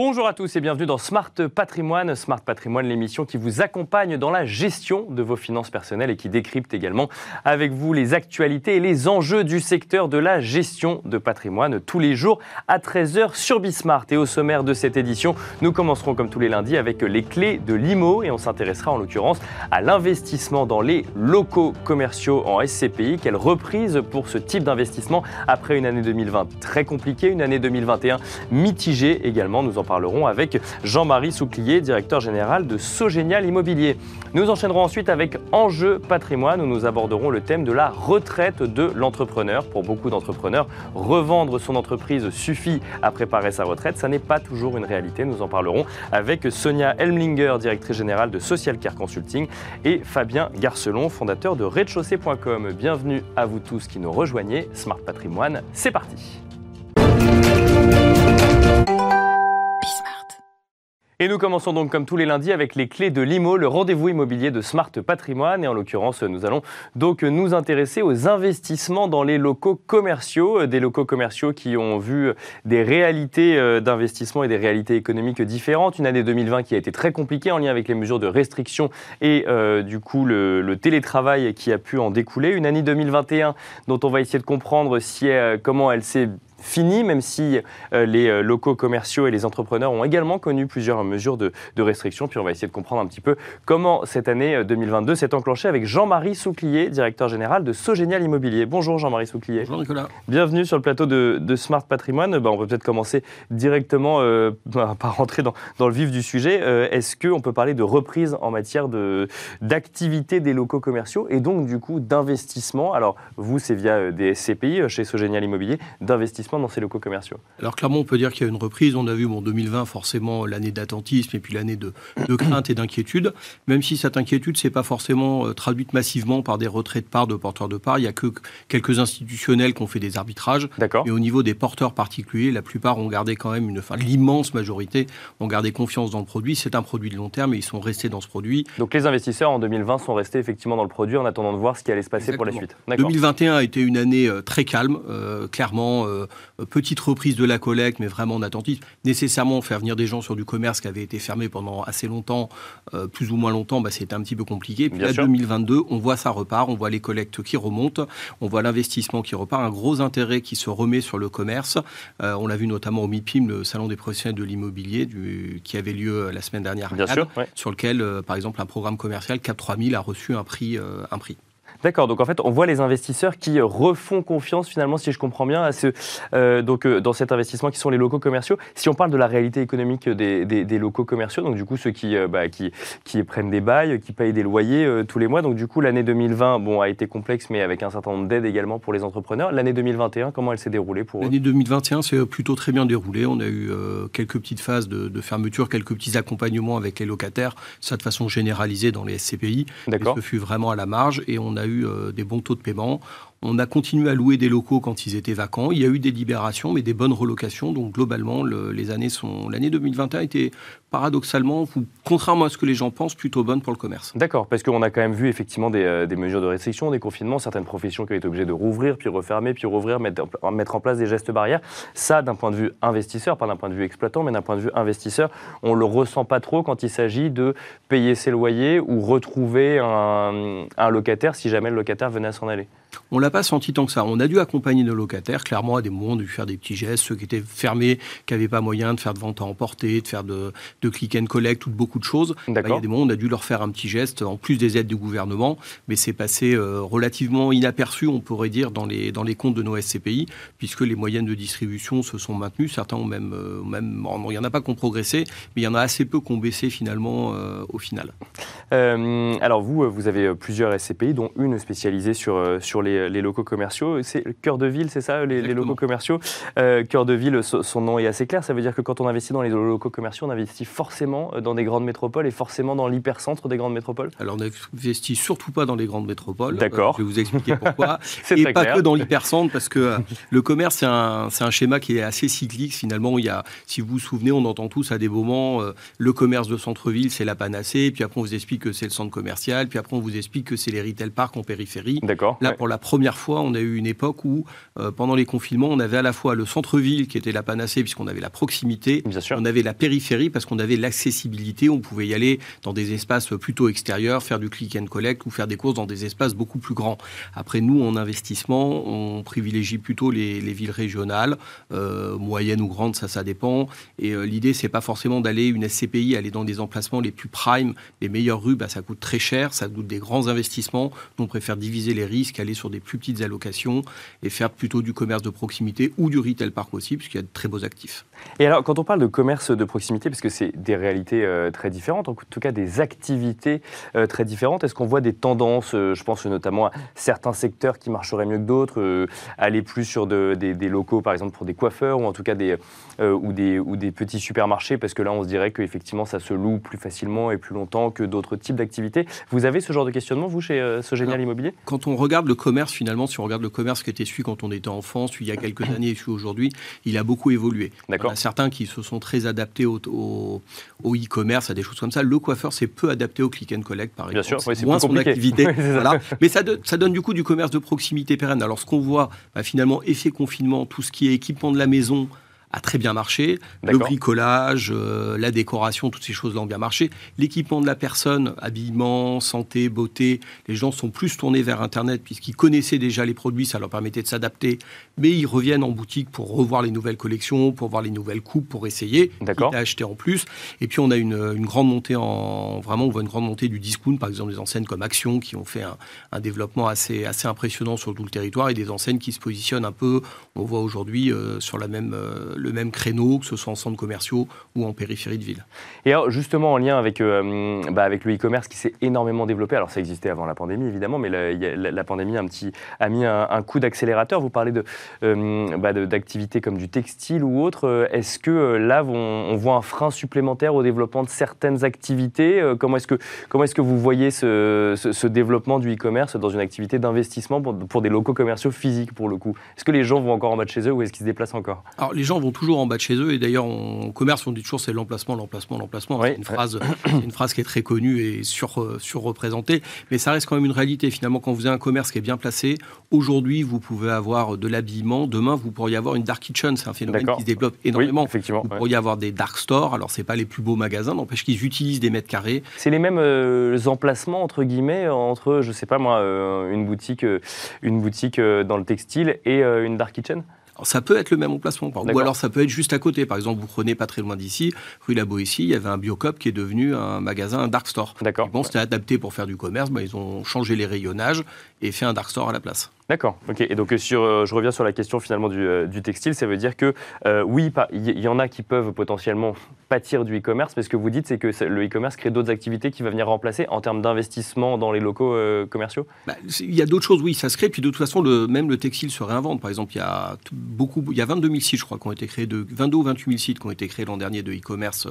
Bonjour à tous et bienvenue dans Smart Patrimoine. Smart Patrimoine, l'émission qui vous accompagne dans la gestion de vos finances personnelles et qui décrypte également avec vous les actualités et les enjeux du secteur de la gestion de patrimoine tous les jours à 13h sur Bismart. Et au sommaire de cette édition, nous commencerons comme tous les lundis avec les clés de l'IMO et on s'intéressera en l'occurrence à l'investissement dans les locaux commerciaux en SCPI. Quelle reprise pour ce type d'investissement après une année 2020 très compliquée, une année 2021 mitigée également? Parlerons avec Jean-Marie Souclier, directeur général de Sogénial Immobilier. Nous enchaînerons ensuite avec Enjeu patrimoine où nous aborderons le thème de la retraite de l'entrepreneur. Pour beaucoup d'entrepreneurs, revendre son entreprise suffit à préparer sa retraite. Ça n'est pas toujours une réalité. Nous en parlerons avec Sonia Elmlinger, directrice générale de Social Care Consulting, et Fabien Garcelon, fondateur de redchaussée.com. Bienvenue à vous tous qui nous rejoignez. Smart Patrimoine, c'est parti. Et nous commençons donc comme tous les lundis avec les clés de l'IMO, le rendez-vous immobilier de Smart Patrimoine. Et en l'occurrence, nous allons donc nous intéresser aux investissements dans les locaux commerciaux, des locaux commerciaux qui ont vu des réalités euh, d'investissement et des réalités économiques différentes. Une année 2020 qui a été très compliquée en lien avec les mesures de restriction et euh, du coup le, télétravail qui a pu en découler. Une année 2021 dont on va essayer de comprendre si, euh, comment elle s'est fini, même si euh, les euh, locaux commerciaux et les entrepreneurs ont également connu plusieurs mesures de, restriction. Puis on va essayer de comprendre un petit peu comment cette année 2022 euh, s'est enclenchée avec Jean-Marie Souclier, directeur général de Sogénial Immobilier. Bonjour Jean-Marie Souclier. Bonjour Nicolas. Bienvenue sur le plateau de, Smart Patrimoine. Bah, on peut peut-être commencer directement bah, par rentrer dans, le vif du sujet. Est-ce qu'on peut parler de reprise en matière d'activité des locaux commerciaux et donc du coup d'investissement? Alors vous, c'est via des SCPI chez Sogénial Immobilier, d'investissement dans ces locaux commerciaux Alors clairement, on peut dire qu'il y a une reprise. On a vu bon, 2020 forcément l'année d'attentisme et puis l'année de, crainte et d'inquiétude. Même si cette inquiétude s'est pas forcément euh, traduite massivement par des retraits de parts de porteurs de parts. Il y a que quelques institutionnels qui ont fait des arbitrages. D'accord. Et au niveau des porteurs particuliers, la plupart ont gardé quand même une, enfin l'immense majorité ont gardé confiance dans le produit. C'est un produit de long terme et ils sont restés dans ce produit. Donc les investisseurs en 2020 sont restés effectivement dans le produit en attendant de voir ce qui allait se passer pour la suite. 2021 a été une année euh, très calme, euh, clairement. Euh, petite reprise de la collecte, mais vraiment en attentif. Nécessairement, faire venir des gens sur du commerce qui avait été fermé pendant assez longtemps, euh, plus ou moins longtemps, bah, c'était un petit peu compliqué. Puis là, 2022, on voit ça repart, on voit les collectes qui remontent, on voit l'investissement qui repart, un gros intérêt qui se remet sur le commerce. Euh, on l'a vu notamment au MIPIM, le salon des professionnels de l'immobilier, qui avait lieu la semaine dernière à Cannes, sur lequel, par exemple, un programme commercial Cap 3000 a reçu un prix. un prix. D'accord, donc en fait, on voit les investisseurs qui refont confiance finalement, si je comprends bien, à ce, euh, donc, euh, dans cet investissement qui sont les locaux commerciaux. Si on parle de la réalité économique des, des, locaux commerciaux, donc du coup ceux qui, euh, bah, qui, qui, prennent des bails, qui payent des loyers tous les mois, donc du coup l'année 2020 bon, a été complexe, mais avec un certain nombre d'aides également pour les entrepreneurs. L'année 2021, comment elle s'est déroulée pour L'année 2021 c'est plutôt très bien déroulé. On a eu quelques petites phases de, de, fermeture, quelques petits accompagnements avec les locataires, ça de façon généralisée dans les SCPI. D'accord. Ce fut vraiment à la marge et on a eu euh, des bons taux de paiement. On a continué à louer des locaux quand ils étaient vacants. Il y a eu des libérations, mais des bonnes relocations. Donc globalement, les années sont l'année 2021 était paradoxalement, contrairement à ce que les gens pensent, plutôt bonne pour le commerce. D'accord, parce qu'on a quand même vu effectivement euh, des, mesures de restriction, des confinements, certaines professions qui ont été obligées de rouvrir, puis refermer, puis rouvrir, mettre, mettre en place des gestes barrières. Ça, d'un point de vue investisseur, pas d'un point de vue exploitant, mais d'un point de vue investisseur, on le ressent pas trop quand il s'agit de payer ses loyers ou retrouver un, un locataire si jamais le locataire venait à s'en aller. On l'a pas senti tant que ça. On a dû accompagner nos locataires. Clairement, à des moments, on a dû faire des petits gestes. Ceux qui étaient fermés, qui n'avaient pas moyen de faire de vente à emporter, de faire de, de click and collect ou de beaucoup de choses. Bah, il y a des moments, on a dû leur faire un petit geste, en plus des aides du gouvernement. Mais c'est passé euh, relativement inaperçu, on pourrait dire, dans les, dans les comptes de nos SCPI, puisque les moyennes de distribution se sont maintenues. Certains ont même, euh, même il n'y en a pas qui ont progressé, mais il y en a assez peu qui ont baissé finalement euh, au final. alors vous, vous avez plusieurs SCPI, dont une spécialisée sur, sur les, les locaux commerciaux. C'est le cœur de ville, c'est ça, les, locaux commerciaux? cœur de ville, son nom est assez clair. Ça veut dire que quand on investit dans les locaux commerciaux, on investit forcément dans des grandes métropoles et forcément dans l'hypercentre des grandes métropoles? Alors on n'investit surtout pas dans les grandes métropoles. D'accord. je vais vous expliquer pourquoi. et pas que dans l'hypercentre, parce que le commerce, c'est un, un, schéma qui est assez cyclique. Finalement, il y a, si vous vous souvenez, on entend tous à des moments, le commerce de centre-ville, c'est la panacée, puis après on vous explique que c'est le centre commercial, puis après on vous explique que c'est les retail parks en périphérie. D'accord. Là, pour la première fois, on a eu une époque où, pendant les confinements, on avait à la fois le centre-ville qui était la panacée, puisqu'on avait la proximité, on avait la périphérie parce qu'on avait l'accessibilité, on pouvait y aller dans des espaces plutôt extérieurs, faire du click and collect ou faire des courses dans des espaces beaucoup plus grands. Après, nous, en investissement, on privilégie plutôt les, villes régionales, euh, moyennes ou grandes, ça, ça dépend. Et euh, l'idée, c'est pas forcément d'aller une SCPI, aller dans des emplacements les plus prime, les meilleures rues, bah, ça coûte très cher, ça coûte des grands investissements. Nous, on préfère diviser les risques, aller sur des plus petites allocations et faire plutôt du commerce de proximité ou du retail park aussi, puisqu'il y a de très beaux actifs. Et alors, quand on parle de commerce de proximité, parce que c'est des réalités euh, très différentes, en tout cas des activités euh, très différentes, est-ce qu'on voit des tendances euh, Je pense notamment à certains secteurs qui marcheraient mieux que d'autres, aller plus sur des, des, locaux, par exemple, pour des coiffeurs, ou en tout cas des, ou des, ou des petits supermarchés, parce que là, on se dirait qu'effectivement, ça se loue plus facilement et plus longtemps que d'autres types d'activités. Vous avez ce genre de questionnement, vous, chez ce génial immobilier? Quand on regarde le commerce, finalement, si on regarde le commerce qui était celui quand on était enfant, celui il y a quelques années et celui aujourd'hui, il a beaucoup évolué. D'accord certains qui se sont très adaptés au, e-commerce, à des choses comme ça. Le coiffeur s'est peu adapté au click and collect, par exemple. Bien sûr, c'est moins son activité. voilà. Mais ça, ça, donne du coup du commerce de proximité pérenne. Alors, ce qu'on voit, bah, finalement, effet confinement, tout ce qui est équipement de la maison, a très bien marché. Le bricolage, euh, la décoration, toutes ces choses-là ont bien marché. L'équipement de la personne, habillement, santé, beauté, les gens sont plus tournés vers Internet puisqu'ils connaissaient déjà les produits, ça leur permettait de s'adapter. Mais ils reviennent en boutique pour revoir les nouvelles collections, pour voir les nouvelles coupes, pour essayer, acheter en plus. Et puis on a une, grande montée en vraiment, on voit une grande montée du discount, par exemple des enseignes comme Action qui ont fait un, développement assez assez impressionnant sur tout le territoire et des enseignes qui se positionnent un peu, on voit aujourd'hui euh, sur la même euh, le même créneau, que ce soit en centres commerciaux ou en périphérie de ville. Et alors, justement, en lien avec, euh, bah, avec le e-commerce qui s'est énormément développé, alors ça existait avant la pandémie, évidemment, mais la, la, pandémie a, un petit, a mis un, coup d'accélérateur. Vous parlez euh, bah, d'activités comme du textile ou autre. Est-ce que euh, là, on, voit un frein supplémentaire au développement de certaines activités Comment est-ce que, comment est que vous voyez ce, ce, développement du e-commerce dans une activité d'investissement pour, pour, des locaux commerciaux physiques, pour le coup? Est-ce que les gens vont encore en bas de chez eux ou est-ce qu'ils se déplacent encore? Alors, les gens vont toujours en bas de chez eux. Et d'ailleurs, en commerce, on dit toujours c'est l'emplacement, l'emplacement, l'emplacement. c'est une phrase, une phrase qui est très connue et sur, euh, surreprésentée. Mais ça reste quand même une réalité. Finalement, quand vous avez un commerce qui est bien placé, aujourd'hui, vous pouvez avoir de Demain, vous pourriez avoir une dark kitchen. C'est un phénomène qui se développe énormément. effectivement, vous pourriez avoir des dark stores. Alors, c'est pas les plus beaux magasins, n'empêche qu'ils utilisent des mètres carrés. C'est les mêmes euh, emplacements entre guillemets entre, je sais pas moi, euh, une boutique, une boutique dans le textile et une dark kitchen? Ça peut être le même emplacement, ou alors ça peut être juste à côté. Par exemple, vous prenez pas très loin d'ici, rue La Boétie, il y avait un Biocop qui est devenu un magasin, un dark store. D'accord. Bon, c'était adapté pour faire du commerce, bah, ils ont changé les rayonnages et fait un dark store à la place. D'accord. Ok. Et donc sur, euh, je reviens sur la question finalement du, euh, textile. Ça veut dire que euh, oui, il y, en a qui peuvent potentiellement pâtir du e-commerce, mais ce que vous dites, c'est que le e-commerce crée d'autres activités qui va venir remplacer en termes d'investissement dans les locaux commerciaux? Bah, il y a d'autres choses, oui, ça se crée. Puis de toute façon, le, même le textile se réinvente. Par exemple, il y a beaucoup, il y a 22 000 sites, je crois, qui ont été créés de 22 ou 28 000 sites qui ont été créés l'an dernier de e-commerce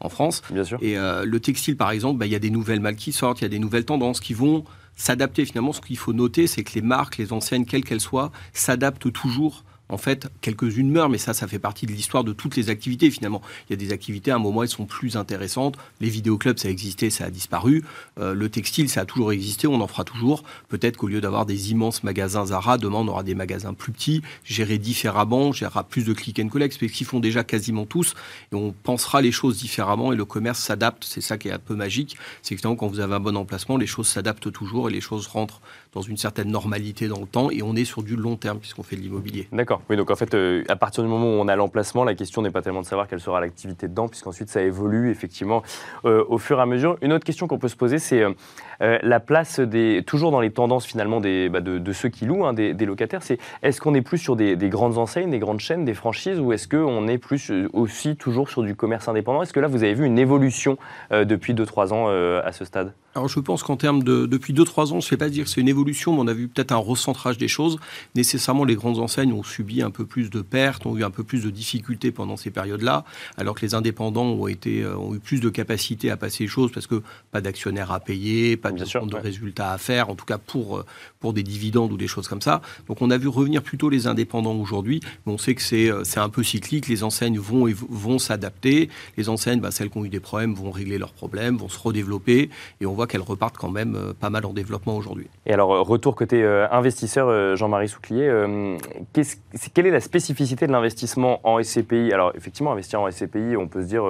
en France. Bien sûr. Et le textile, par exemple, bah, il y a des nouvelles malles qui sortent, il y a des nouvelles tendances qui vont s'adapter. Finalement, ce qu'il faut noter, c'est que les marques, les enseignes, quelles qu'elles soient, s'adaptent toujours en fait, quelques-unes meurent, mais ça, ça fait partie de l'histoire de toutes les activités, finalement. Il y a des activités, à un moment, elles sont plus intéressantes. Les vidéoclubs, ça a existé, ça a disparu. Euh, le textile, ça a toujours existé, on en fera toujours. Peut-être qu'au lieu d'avoir des immenses magasins Zara, demain, on aura des magasins plus petits, gérés différemment, gérera plus de click and collect, parce qu'ils font déjà quasiment tous, et on pensera les choses différemment, et le commerce s'adapte. C'est ça qui est un peu magique. C'est que quand vous avez un bon emplacement, les choses s'adaptent toujours, et les choses rentrent dans une certaine normalité dans le temps, et on est sur du long terme, puisqu'on fait de l'immobilier. D'accord. Oui, donc en fait, euh, à partir du moment où on a l'emplacement, la question n'est pas tellement de savoir quelle sera l'activité dedans, puisqu'ensuite ça évolue effectivement euh, au fur et à mesure. Une autre question qu'on peut se poser, c'est euh, la place des, toujours dans les tendances finalement des, bah, de, ceux qui louent, hein, des, locataires, c'est est-ce qu'on est plus sur des, grandes enseignes, des grandes chaînes, des franchises, ou est-ce qu'on est plus aussi toujours sur du commerce indépendant? Est-ce que là, vous avez vu une évolution depuis 2-3 ans à ce stade? Alors je pense qu'en termes de depuis 2-3 ans, je ne vais pas dire que c'est une évolution, mais on a vu peut-être un recentrage des choses. Nécessairement, les grandes enseignes ont subi un peu plus de pertes, ont eu un peu plus de difficultés pendant ces périodes-là, alors que les indépendants ont été euh, ont eu plus de capacité à passer les choses parce que pas d'actionnaires à payer, pas de, de résultats à faire, en tout cas pour euh, pour des dividendes ou des choses comme ça. Donc on a vu revenir plutôt les indépendants aujourd'hui, mais on sait que c'est euh, c'est un peu cyclique. Les enseignes vont vont s'adapter. Les enseignes, bah, celles qui ont eu des problèmes, vont régler leurs problèmes, vont se redévelopper, et on voit qu'elles repartent quand même euh, pas mal en développement aujourd'hui. Et alors, euh, retour côté euh, investisseur, Jean-Marie Souclier, quelle est la spécificité de l'investissement en SCPI Alors, effectivement, investir en SCPI, on peut se dire,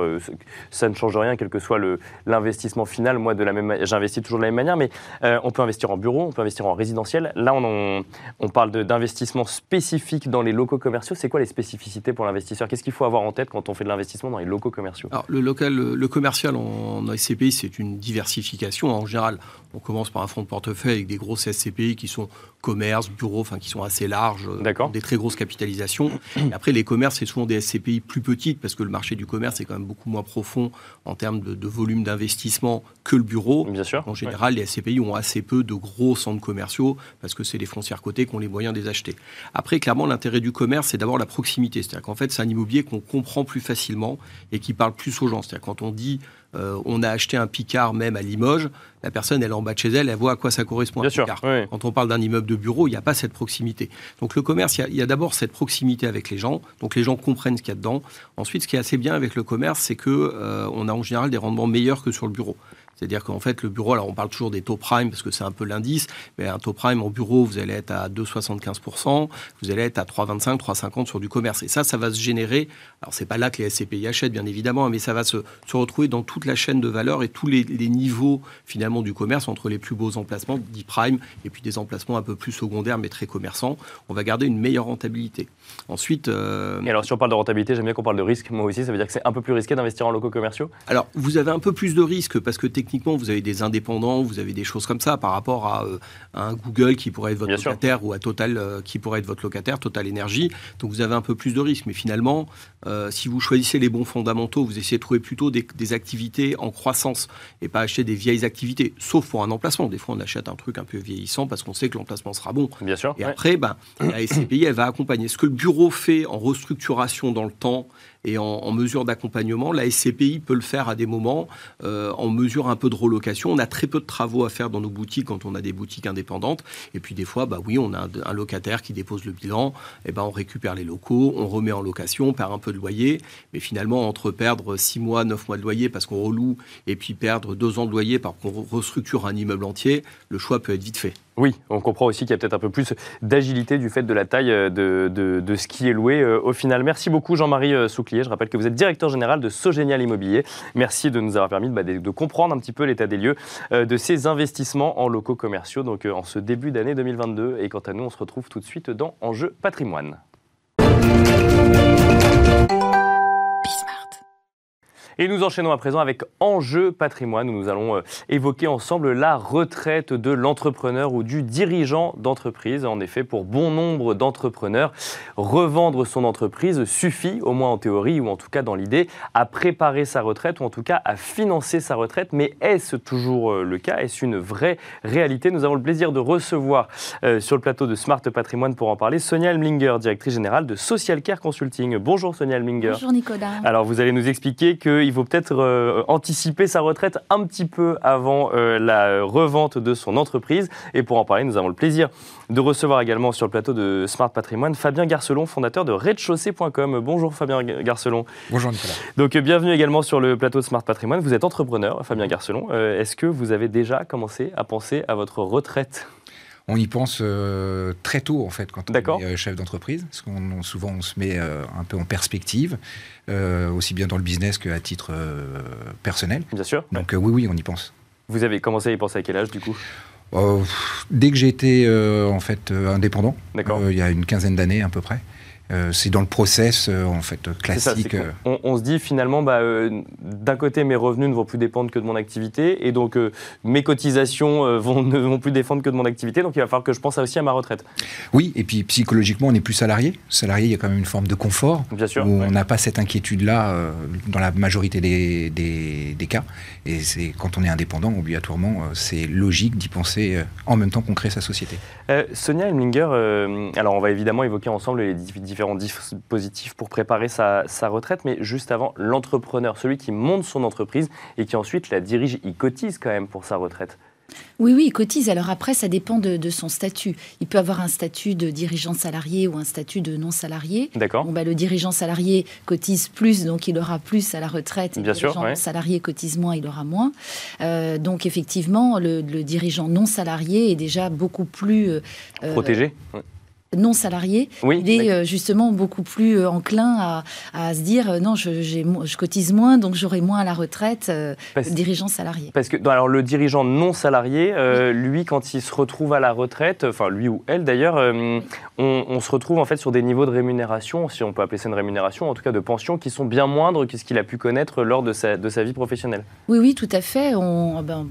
ça ne change rien, quel que soit l'investissement final. Moi, de la même, j'investis toujours de la même manière, mais on peut investir en bureau, on peut investir en résidentiel. Là, on, on parle d'investissement spécifique dans les locaux commerciaux. C'est quoi les spécificités pour l'investisseur? Qu'est-ce qu'il faut avoir en tête quand on fait de l'investissement dans les locaux commerciaux? Alors, le, local, le commercial en SCPI, c'est une diversification. En général, on commence par un fonds de portefeuille avec des grosses SCPI qui sont commerce, bureaux, enfin qui sont assez larges, euh, des très grosses capitalisations. après, les commerces, c'est souvent des SCPI plus petites parce que le marché du commerce est quand même beaucoup moins profond en termes de, volume d'investissement que le bureau. Bien sûr. En général, les SCPI ont assez peu de gros centres commerciaux parce que c'est les foncières cotées qui ont les moyens de les acheter. Après, clairement, l'intérêt du commerce, c'est d'avoir la proximité. C'est-à-dire qu'en fait, c'est un immobilier qu'on comprend plus facilement et qui parle plus aux gens. C'est-à-dire quand on dit euh, on a acheté un Picard même à Limoges, la personne, elle est en bas de chez elle, elle voit à quoi ça correspond. Bien sûr, Quand on parle d'un immeuble de bureau, il n'y a pas cette proximité. Donc le commerce, il y a, d'abord cette proximité avec les gens, donc les gens comprennent ce qu'il y a dedans. Ensuite, ce qui est assez bien avec le commerce, c'est que euh, on a en général des rendements meilleurs que sur le bureau. C'est-à-dire qu'en fait, le bureau, alors on parle toujours des taux prime parce que c'est un peu l'indice, mais un taux prime en bureau, vous allez être à 2,75%, vous allez être à 3,25, 3,50 sur du commerce. Et ça, ça va se générer. Alors, c'est pas là que les SCPI achètent, bien évidemment, mais ça va se, retrouver dans toute la chaîne de valeur et tous les, niveaux, finalement, du commerce, entre les plus beaux emplacements, dits prime, et puis des emplacements un peu plus secondaires, mais très commerçants. On va garder une meilleure rentabilité. Ensuite. Euh, et alors, si on parle de rentabilité, j'aime bien qu'on parle de risque, moi aussi, ça veut dire que c'est un peu plus risqué d'investir en locaux commerciaux? Alors, vous avez un peu plus de risque parce que techniquement, techniquement, vous avez des indépendants, vous avez des choses comme ça par rapport à, euh, un Google qui pourrait être votre locataire ou à Total euh, qui pourrait être votre locataire, Total Énergie. Donc vous avez un peu plus de risques. Mais finalement, euh, si vous choisissez les bons fondamentaux, vous essayez de trouver plutôt des, activités en croissance et pas acheter des vieilles activités, sauf pour un emplacement. Des fois, on achète un truc un peu vieillissant parce qu'on sait que l'emplacement sera bon. Bien sûr. Et après, ben, la SCPI, elle va accompagner. Ce que le bureau fait en restructuration dans le temps et en, mesure d'accompagnement. La SCPI peut le faire à des moments euh, en mesure un peu de relocation. On a très peu de travaux à faire dans nos boutiques quand on a des boutiques indépendantes. Et puis des fois, bah oui, on a un, locataire qui dépose le bilan, et ben on récupère les locaux, on remet en location, on perd un peu de loyer. Mais finalement, entre perdre 6 mois, 9 mois de loyer parce qu'on reloue et puis perdre 2 ans de loyer parce qu'on restructure un immeuble entier, le choix peut être vite fait. Oui, on comprend aussi qu'il y a peut-être un peu plus d'agilité du fait de la taille euh, de, ce qui est loué euh, au final. Merci beaucoup Jean-Marie euh, Souclier. Je rappelle que vous êtes directeur général de Sogénial Immobilier. Merci de nous avoir permis bah, de, de comprendre un petit peu l'état des lieux de ces investissements en locaux commerciaux donc en ce début d'année 2022. Et quant à nous, on se retrouve tout de suite dans Enjeu patrimoine. Et nous enchaînons à présent avec Enjeu patrimoine où nous allons euh, évoquer ensemble la retraite de l'entrepreneur ou du dirigeant d'entreprise. En effet, pour bon nombre d'entrepreneurs, revendre son entreprise suffit, au moins en théorie ou en tout cas dans l'idée, à préparer sa retraite ou en tout cas à financer sa retraite. Mais est-ce toujours euh, le cas? Est-ce une vraie réalité? Nous avons le plaisir de recevoir euh, sur le plateau de Smart Patrimoine pour en parler Sonia Elminger, directrice générale de Social Care Consulting. Bonjour Sonia Elminger. Bonjour Nicolas. Alors vous allez nous expliquer que il faut peut-être euh, anticiper sa retraite un petit peu avant euh, la revente de son entreprise. Et pour en parler, nous avons le plaisir de recevoir également sur le plateau de Smart Patrimoine Fabien Garcelon, fondateur de redchaussée.com. Bonjour Fabien Garcelon. Bonjour Nicolas. Donc bienvenue également sur le plateau de Smart Patrimoine. Vous êtes entrepreneur, Fabien Garcelon. Euh, est-ce que vous avez déjà commencé à penser à votre retraite? On y pense euh, très tôt, en fait, quand on est euh, chef d'entreprise, parce qu'on souvent on se met euh, un peu en perspective, aussi bien dans le business qu'à titre personnel. Bien sûr. Donc oui, oui, on y pense. Vous avez commencé à y penser à quel âge, du coup? Dès que j'ai été en fait indépendant, il y a une quinzaine d'années à peu près. C'est dans le process en fait classique. on, se dit finalement, bah, d'un côté, mes revenus ne vont plus dépendre que de mon activité, et donc mes cotisations vont, ne vont plus dépendre que de mon activité, donc il va falloir que je pense aussi à ma retraite. Oui, et puis psychologiquement, on n'est plus salarié. Salarié, il y a quand même une forme de confort. Bien sûr. Où On n'a pas cette inquiétude-là dans la majorité des, des, cas. Et c'est quand on est indépendant, obligatoirement, c'est logique d'y penser en même temps qu'on crée sa société. Sonia Hemlinger, alors on va évidemment évoquer ensemble les différents dispositifs pour préparer sa, retraite, mais juste avant, l'entrepreneur, celui qui monte son entreprise et qui ensuite la dirige, il cotise quand même pour sa retraite. Oui, oui, il cotise. Alors après, ça dépend de, son statut. Il peut avoir un statut de dirigeant salarié ou un statut de non salarié. D'accord. Bon, bah, le dirigeant salarié cotise plus, donc il aura plus à la retraite. Bien le dirigeant salarié cotise moins, il aura moins. Euh, donc effectivement, le, dirigeant non salarié est déjà beaucoup plus... Euh, Protégé non salarié, il est euh, justement beaucoup plus euh, enclin à, se dire euh, non, je, je, cotise moins, donc j'aurai moins à la retraite le dirigeant salarié. Parce que alors le dirigeant non salarié, lui, quand il se retrouve à la retraite, enfin lui ou elle d'ailleurs, on, se retrouve en fait sur des niveaux de rémunération, si on peut appeler ça une rémunération, en tout cas de pension, qui sont bien moindres que ce qu'il a pu connaître lors de sa, de sa vie professionnelle. Oui, oui, tout à fait. On, ben,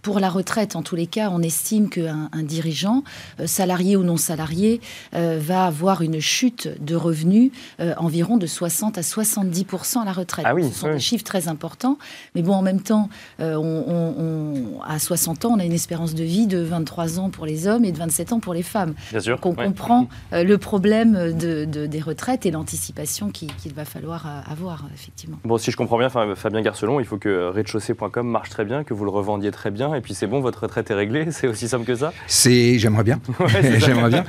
pour la retraite, en tous les cas, on estime qu'un un dirigeant, salarié ou non salarié, euh, va avoir une chute de revenus euh, environ de 60 à 70 à la retraite. Ah oui, Ce sont des chiffres très importants. Mais bon, en même temps, euh, on, à 60 ans, on a une espérance de vie de 23 ans pour les hommes et de 27 ans pour les femmes. Bien sûr. Donc on comprend le problème de, des retraites et l'anticipation qu'il va falloir avoir, effectivement. Bon, si je comprends bien, Fabien Garcelon, il faut que rez-de-chaussée.com marche très bien, que vous le revendiez très bien, et puis c'est bon, votre retraite est réglée. C'est aussi simple que ça? C'est, J'aimerais bien. J'aimerais bien.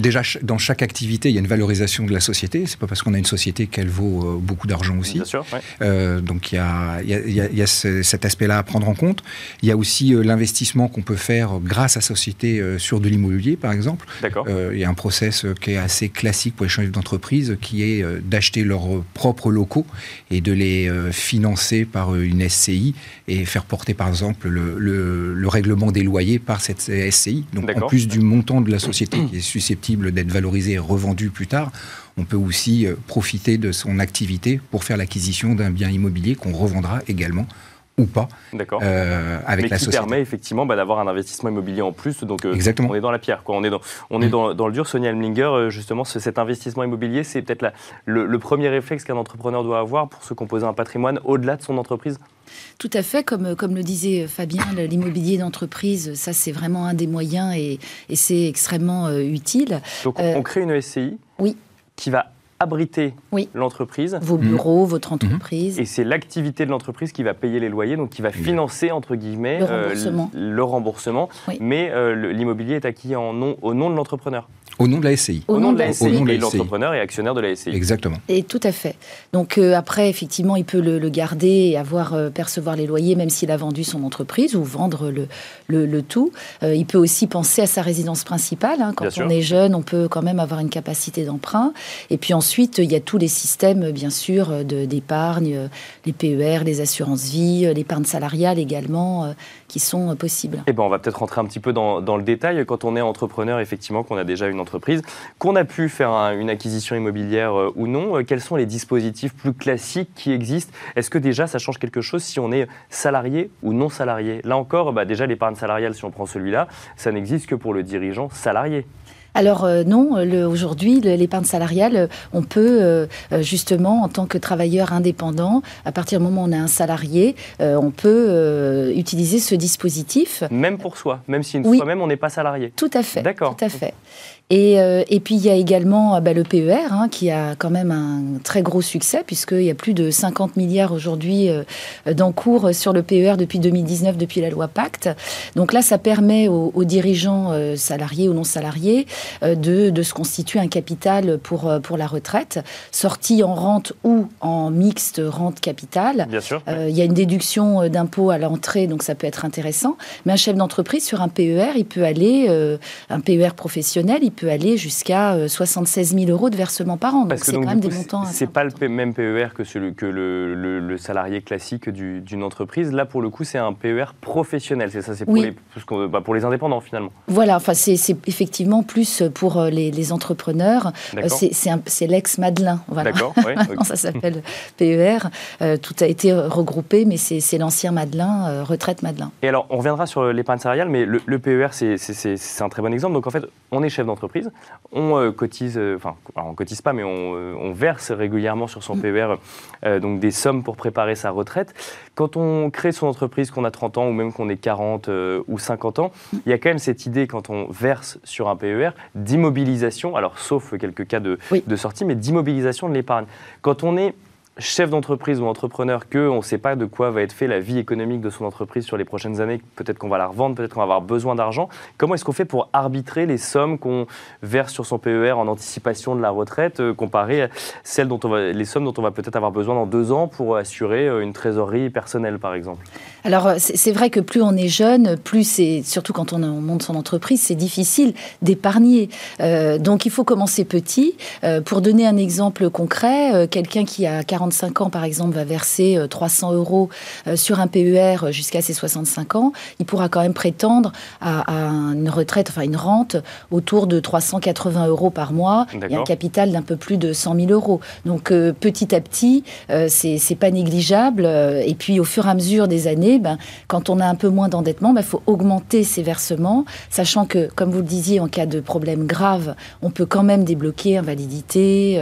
Déjà, dans chaque activité, il y a une valorisation de la société. C'est pas parce qu'on a une société qu'elle vaut euh, beaucoup d'argent aussi. Bien sûr. Euh, donc il y a, y a, cet aspect-là à prendre en compte. Il y a aussi euh, l'investissement qu'on peut faire grâce à société sur de l'immobilier, par exemple. D'accord. il y a un process qui est assez classique pour les chefs d'entreprise, qui est d'acheter leurs propres locaux et de les financer par une SCI et faire porter, par exemple, le, le, règlement des loyers par cette SCI. Donc en plus du montant de la société qui est susceptible d'être valorisé et revendu plus tard, on peut aussi euh, profiter de son activité pour faire l'acquisition d'un bien immobilier qu'on revendra également ou pas euh, avec Mais la qui permet effectivement bah, d'avoir un investissement immobilier en plus. Donc euh, Exactement. on est dans la pierre, quoi. on est dans, on est mm. dans, le dur. Sonia Elmlinger, justement, cet investissement immobilier, c'est peut-être le, le, premier réflexe qu'un entrepreneur doit avoir pour se composer un patrimoine au-delà de son entreprise? Tout à fait, comme, comme le disait Fabien, l'immobilier d'entreprise, ça c'est vraiment un des moyens et, c'est extrêmement euh, utile. Donc on euh, crée une SCI oui. qui va abriter l'entreprise. Vos bureaux, votre entreprise. Et c'est l'activité de l'entreprise qui va payer les loyers, donc qui va financer, entre guillemets, le remboursement. Mais euh, l'immobilier est acquis en nom, au nom de l'entrepreneur. Au nom de la SCI. Au, nom de la SCI. et l'entrepreneur est actionnaire de la SCI. Exactement. Et tout à fait. Donc euh, après, effectivement, il peut le, garder et avoir euh, percevoir les loyers, même s'il a vendu son entreprise ou vendre le, le, tout. Euh, il peut aussi penser à sa résidence principale. Hein. Quand on est jeune, on peut quand même avoir une capacité d'emprunt. Et puis ensuite, il y a tous les systèmes, bien sûr, d'épargne, les PER, les assurances-vie, l'épargne salariale également, qui sont possibles. Eh ben, on va peut-être rentrer un petit peu dans, dans le détail. Quand on est entrepreneur, effectivement, qu'on a déjà une entreprise, qu'on a pu faire une acquisition immobilière euh, ou non, euh, quels sont les dispositifs plus classiques qui existent? Est-ce que déjà ça change quelque chose si on est salarié ou non salarié? Là encore, bah, déjà l'épargne salariale, si on prend celui-là, ça n'existe que pour le dirigeant salarié. Alors euh, non, aujourd'hui, l'épargne salariale, on peut justement, en tant que travailleur indépendant, à partir du moment où on a un salarié, on peut utiliser ce dispositif. Même pour soi, même si une fois même on n'est pas salarié. Tout à fait. D'accord. Tout à fait. Et, euh, et, puis il y a également euh, bah, le PER hein, qui a quand même un très gros succès puisqu'il y a plus de 50 milliards aujourd'hui euh, d'encours sur le PER depuis 2019, depuis la loi Pacte. Donc là, ça permet aux, dirigeants salariés ou non salariés de, de, se constituer un capital pour, pour la retraite, sorti en rente ou en mixte rente-capital. Bien sûr. Il y a une déduction d'impôt à l'entrée, donc ça peut être intéressant. Mais un chef d'entreprise sur un PER, il peut aller, un PER professionnel, il peut peut aller jusqu'à 76 euh, 000 euros de versement par an. donc c'est quand même des montants. C'est pas le même PER que, celui, que le, le, salarié classique d'une entreprise. Là, pour le coup, c'est un PER professionnel. C'est ça, c'est pour, les, bah, pour les indépendants finalement. Voilà, enfin, c'est effectivement plus pour les, entrepreneurs. c'est l'ex-Madelin. Voilà. D'accord. ça s'appelle PER. tout a été regroupé, mais c'est l'ancien Madelin, retraite Madelin. Et alors, on reviendra sur l'épargne salariale, mais le, le PER, c'est un très bon exemple. Donc, en fait, on est chef d'entreprise, on cotise, enfin, on cotise pas, mais on, on, verse régulièrement sur son mm. PER donc des sommes pour préparer sa retraite. Quand on crée son entreprise, qu'on a 30 ans ou même qu'on est 40 euh, ou 50 ans, il y a quand même cette idée, quand on verse sur un PER, d'immobilisation, alors sauf quelques cas de, de sortie, mais d'immobilisation de l'épargne. Quand on est chef d'entreprise ou entrepreneur qu'on ne sait pas de quoi va être fait la vie économique de son entreprise sur les prochaines années, peut-être qu'on va la revendre, peut-être qu'on va avoir besoin d'argent. Comment est-ce qu'on fait pour arbitrer les sommes qu'on verse sur son PER en anticipation de la retraite, euh, comparé à celles dont on va, les sommes dont on va peut-être avoir besoin dans deux ans pour assurer euh, une trésorerie personnelle, par exemple? Alors, euh, c'est vrai que plus on est jeune, plus c'est, surtout quand on monte son entreprise, c'est difficile d'épargner. donc, il faut commencer petit. pour donner un exemple concret, quelqu'un qui a 40 45 ans, par exemple, va verser 300 euh, euros euh, sur un PER jusqu'à ses 65 ans, il pourra quand même prétendre à, une retraite, enfin une rente autour de 380 euros par mois et un capital d'un peu plus de 100 000 euros. Donc euh, petit à petit, c'est pas négligeable. Et puis au fur et à mesure des années, ben, quand on a un peu moins d'endettement, il ben, faut augmenter ses versements, sachant que, comme vous le disiez, en cas de problème grave, on peut quand même débloquer invalidité,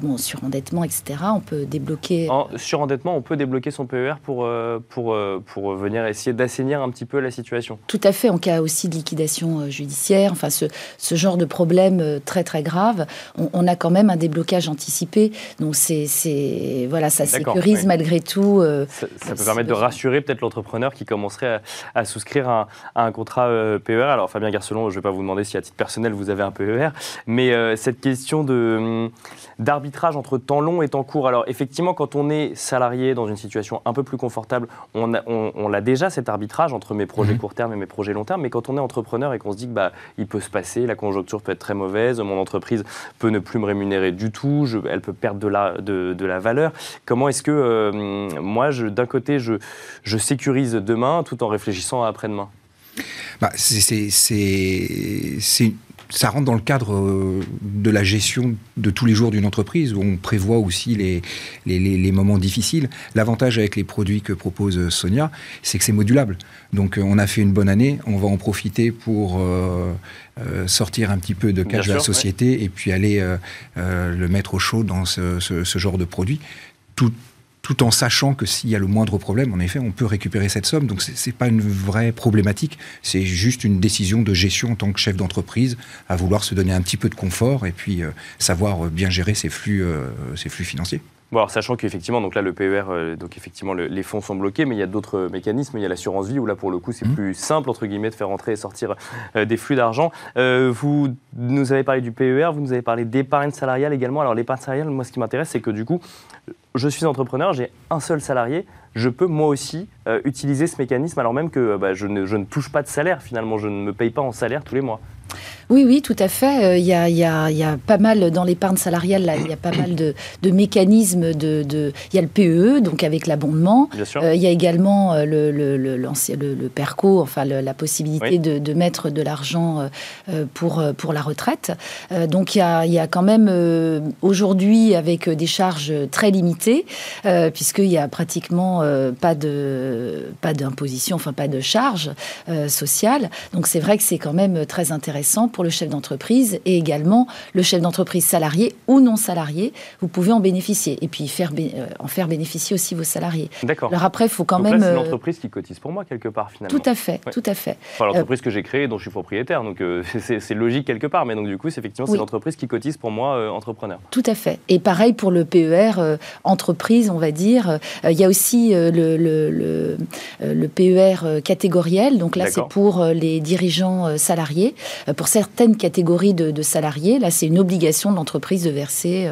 bon, surendettement, etc on peut débloquer. En surendettement, on peut débloquer son PER pour, euh, pour, euh, pour venir essayer d'assainir un petit peu la situation. Tout à fait, en cas aussi de liquidation euh, judiciaire, enfin ce, ce genre de problème très très grave, on, a quand même un déblocage anticipé. Donc c'est voilà, ça sécurise malgré tout. ça, peut permettre de rassurer peut-être l'entrepreneur qui commencerait à, souscrire à, un contrat PER. Alors Fabien Garcelon, je ne vais pas vous demander si à titre personnel vous avez un PER, mais cette question de d'arbitrage entre temps long et temps court alors effectivement, quand on est salarié dans une situation un peu plus confortable, on, a, déjà cet arbitrage entre mes projets mhm. court terme et mes projets long terme. Mais quand on est entrepreneur et qu'on se dit que bah, il peut se passer, la conjoncture peut être très mauvaise, mon entreprise peut ne plus me rémunérer du tout, elle peut perdre de la, de, la valeur. Comment est-ce que euh, moi, d'un côté, je, je sécurise demain tout en réfléchissant à après-demain bah, c'est ça rentre dans le cadre euh, de la gestion de tous les jours d'une entreprise, où on prévoit aussi les, les, moments difficiles. L'avantage avec les produits que propose Sonia, c'est que c'est modulable. Donc euh, on a fait une bonne année, on va en profiter pour euh, sortir un petit peu de cash de la société et puis aller le mettre au chaud dans ce, ce genre de produit. Tout, tout en sachant que s'il y a le moindre problème, en effet, on peut récupérer cette somme. Donc, ce n'est pas une vraie problématique, c'est juste une décision de gestion en tant que chef d'entreprise, à vouloir se donner un petit peu de confort et puis euh, savoir bien gérer ses flux, euh, ses flux financiers. Bon, alors, sachant qu'effectivement, donc là, le PER, euh, donc effectivement, les fonds sont bloqués, mais il y a d'autres mécanismes. Il y a l'assurance vie où là, pour le coup, c'est mmh. plus simple entre guillemets de faire entrer et sortir des flux d'argent. vous nous avez parlé du PER, vous nous avez parlé d'épargne salariale également. Alors l'épargne salariale, moi, ce qui m'intéresse, c'est que du coup, je suis entrepreneur, j'ai un seul salarié, je peux moi aussi euh, utiliser ce mécanisme alors même que bah, je, ne, je, ne, touche pas de salaire finalement, je ne me paye pas en salaire tous les mois. Oui, oui, tout à fait. Euh, il y, a, y, a, y, a, pas mal dans l'épargne salariale, là, il y a pas mal de, de mécanismes. De, de, il y a le PEE, donc avec l'abondement. Euh, il y a également euh, le, le, le, le, PERCO, enfin la possibilité de, de, mettre de l'argent pour, pour la retraite. donc il y a, y a quand même aujourd'hui avec des charges très limitées, puisqu'il n'y a pratiquement pas de pas d'imposition, enfin pas de charges sociales. Donc c'est vrai que c'est quand même très intéressant pour le chef d'entreprise et également le chef d'entreprise salarié ou non salarié. Vous pouvez en bénéficier et puis faire, euh, en faire bénéficier aussi vos salariés. D'accord. Alors après, il faut quand même. C'est euh, l'entreprise qui cotise pour moi quelque part finalement. Tout à fait, tout à fait. Enfin, l'entreprise que j'ai créée, dont je suis propriétaire, donc euh, c'est logique quelque part. Mais donc du coup, c'est effectivement c'est l'entreprise qui cotise pour moi entrepreneur. Tout à fait. Et pareil pour le PER entreprise, on va dire. Il y a aussi le, le, le, PER catégoriel. Donc là, c'est pour les dirigeants salariés. Pour certaines catégories de, salariés, là, c'est une obligation de l'entreprise de verser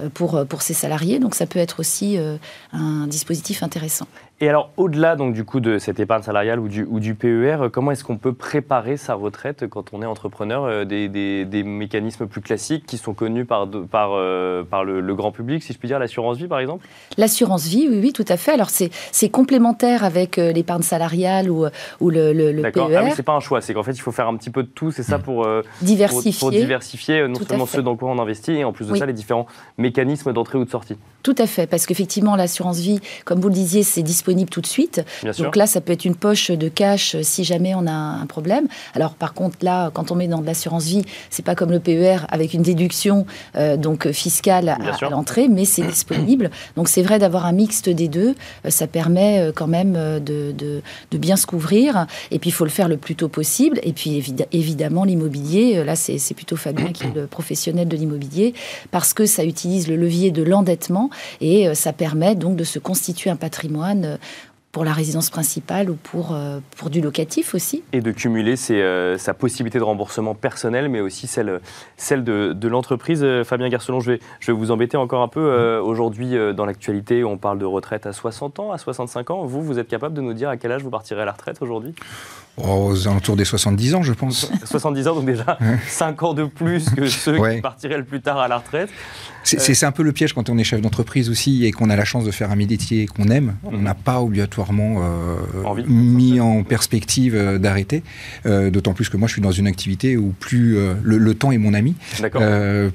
euh, pour, pour ses salariés. Donc, ça peut être aussi euh, un dispositif intéressant. Et alors, au-delà donc du coup de cette épargne salariale ou du, ou du PER, comment est-ce qu'on peut préparer sa retraite quand on est entrepreneur des, des, mécanismes plus classiques qui sont connus par, par, par le, grand public, si je puis dire, l'assurance vie par exemple? L'assurance vie, oui, oui, tout à fait. Alors c'est complémentaire avec l'épargne salariale ou, ou le, le, le PER. Ah oui, c'est pas un choix, c'est qu'en fait il faut faire un petit peu de tout, c'est ça pour diversifier, pour, diversifier non seulement ceux dans quoi on investit et en plus de ça les différents mécanismes d'entrée ou de sortie. Tout à fait, parce qu'effectivement, l'assurance vie, comme vous le disiez, c'est disponible tout de suite. Donc là, ça peut être une poche de cash euh, si jamais on a un problème. Alors par contre, là, quand on met dans de l'assurance vie, c'est pas comme le PER avec une déduction euh, donc fiscale à, l'entrée, mais c'est disponible. Donc c'est vrai d'avoir un mixte des deux, euh, ça permet quand même de, de, de, bien se couvrir. Et puis il faut le faire le plus tôt possible. Et puis évidemment, l'immobilier, là, c'est plutôt Fabien qui est le professionnel de l'immobilier, parce que ça utilise le levier de l'endettement et euh, ça permet donc de se constituer un patrimoine euh, pour la résidence principale ou pour, euh, pour du locatif aussi. Et de cumuler sa possibilité de remboursement personnel, mais aussi celle, celle de, l'entreprise. Fabien Garcelon, je vais, je vais vous embêter encore un peu. Aujourd'hui, dans l'actualité, on parle de retraite à 60 ans, à 65 ans. Vous, vous êtes capable de nous dire à quel âge vous partirez à la retraite aujourd'hui? Aux alentours des 70 ans, je pense. 70 ans, donc déjà 5 ans de plus que ceux qui partiraient le plus tard à la retraite. C'est un peu le piège quand on est chef d'entreprise aussi et qu'on a la chance de faire un métier qu'on aime. On mhm. n'a pas obligatoirement euh, mis en perspective euh, d'arrêter. Euh, d'autant plus que moi, je suis dans une activité où plus le, temps est mon ami,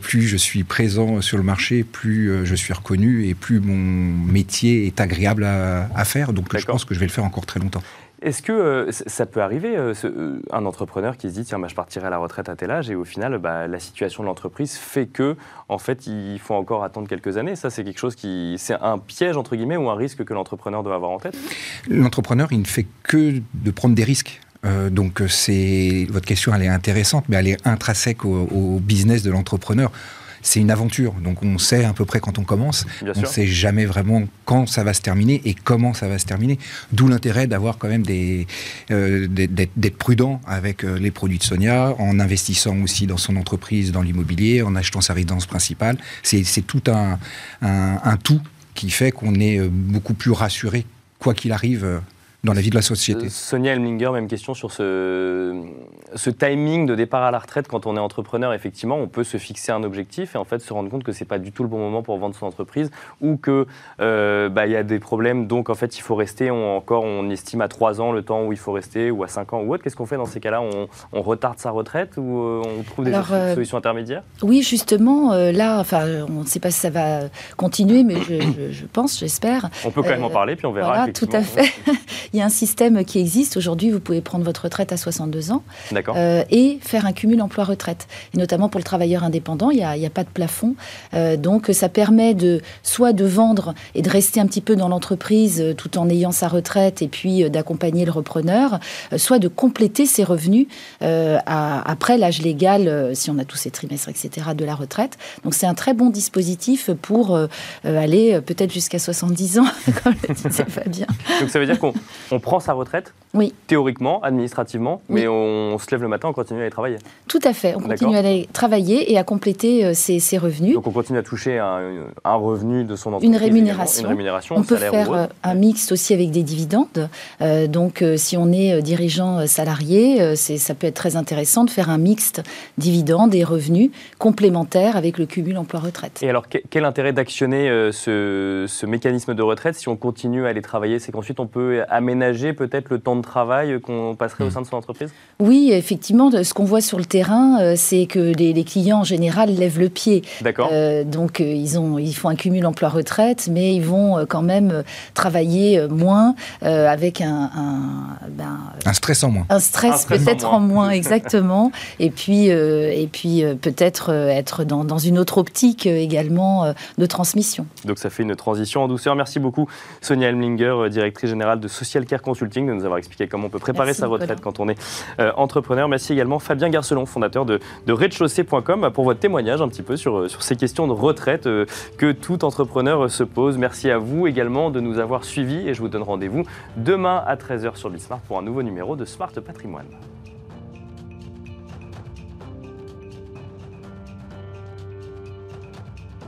plus je suis présent sur le marché, plus je suis reconnu et plus mon métier est agréable à, à faire. Donc je pense que je vais le faire encore très longtemps. Est-ce que euh, ça peut arriver, euh, euh, un entrepreneur qui se dit tiens, bah, je partirai à la retraite à tel âge, et au final, bah, la situation de l'entreprise fait que, en fait, il faut encore attendre quelques années Ça, c'est quelque chose qui. C'est un piège, entre guillemets, ou un risque que l'entrepreneur doit avoir en tête? L'entrepreneur, il ne fait que de prendre des risques. donc, c'est votre question, elle est intéressante, mais elle est intrinsèque au business de l'entrepreneur c'est une aventure. Donc on sait à peu près quand on commence. on ne sait jamais vraiment quand ça va se terminer et comment ça va se terminer. D'où l'intérêt d'avoir quand même des, euh, d'être prudent avec euh, les produits de Sonia, en investissant aussi dans son entreprise, dans l'immobilier, en achetant sa résidence principale. C'est, tout un, un, tout qui fait qu'on est euh, beaucoup plus rassuré quoi qu'il arrive dans la vie de la société. Sonia Elminger, même question sur ce, ce timing de départ à la retraite quand on est entrepreneur. Effectivement, on peut se fixer un objectif et en fait se rendre compte que c'est pas du tout le bon moment pour vendre son entreprise ou que euh, bah, il y a des problèmes. Donc en fait, il faut rester. On, encore, on estime à 3 ans le temps où il faut rester ou à 5 ans ou autre. Qu'est-ce qu'on fait dans ces cas-là? On, on, retarde sa retraite ou euh, on trouve des solutions intermédiaires? Oui, justement, là, enfin, on ne sait pas si ça va continuer, mais je, je, pense, j'espère. On peut quand même en parler, puis on verra. Voilà, tout à fait. il y a un système qui existe. Aujourd'hui, vous pouvez prendre votre retraite à 62 ans euh, et faire un cumul emploi-retraite. Et notamment pour le travailleur indépendant, il n'y a, a, pas de plafond. Euh, donc ça permet de soit de vendre et de rester un petit peu dans l'entreprise euh, tout en ayant sa retraite et puis d'accompagner le repreneur, soit de compléter ses revenus après l'âge légal, si on a tous ces trimestres, etc., de la retraite. Donc c'est un très bon dispositif pour aller peut-être jusqu'à 70 ans, comme le disait Fabien. Donc ça veut dire qu'on on prend sa retraite, oui. théoriquement, administrativement, mais on, se lève le matin, on continue à aller travailler. Tout à fait, on continue à aller travailler et à compléter euh, ses, revenus. Donc on continue à toucher un, revenu de son entreprise. Une rémunération. Une rémunération on peut faire euh, un mix aussi avec des dividendes. Euh, donc si on est dirigeant salarié, ça peut être très intéressant de faire un mixte dividendes et revenus complémentaires avec le cumul emploi-retraite. Et alors quel intérêt d'actionner ce, ce mécanisme de retraite si on continue à aller travailler? C'est qu'ensuite on peut aménager peut-être le temps de travail qu'on passerait au sein de son entreprise? Oui, effectivement. Ce qu'on voit sur le terrain, euh, c'est que les, clients en général lèvent le pied. D'accord. Euh, donc euh, ils, ont, ils font un cumul emploi-retraite, mais ils vont quand même travailler moins avec un, ben, un, stress en moins. Un stress, peut-être en moins, exactement. et puis, et puis peut-être être dans, dans, une autre optique également de transmission. Donc ça fait une transition en douceur. Merci beaucoup Sonia Elmlinger, directrice générale de Social Care Consulting, de nous avoir expliqué comment on peut préparer sa retraite quand on est euh, Merci également Fabien Garcelon, fondateur de, de pour votre témoignage un petit peu sur, euh, ces questions de retraite euh, que tout entrepreneur se pose. Merci à vous également de nous avoir suivis et je vous donne rendez-vous demain à 13h sur Bismart pour un nouveau numéro de Smart Patrimoine.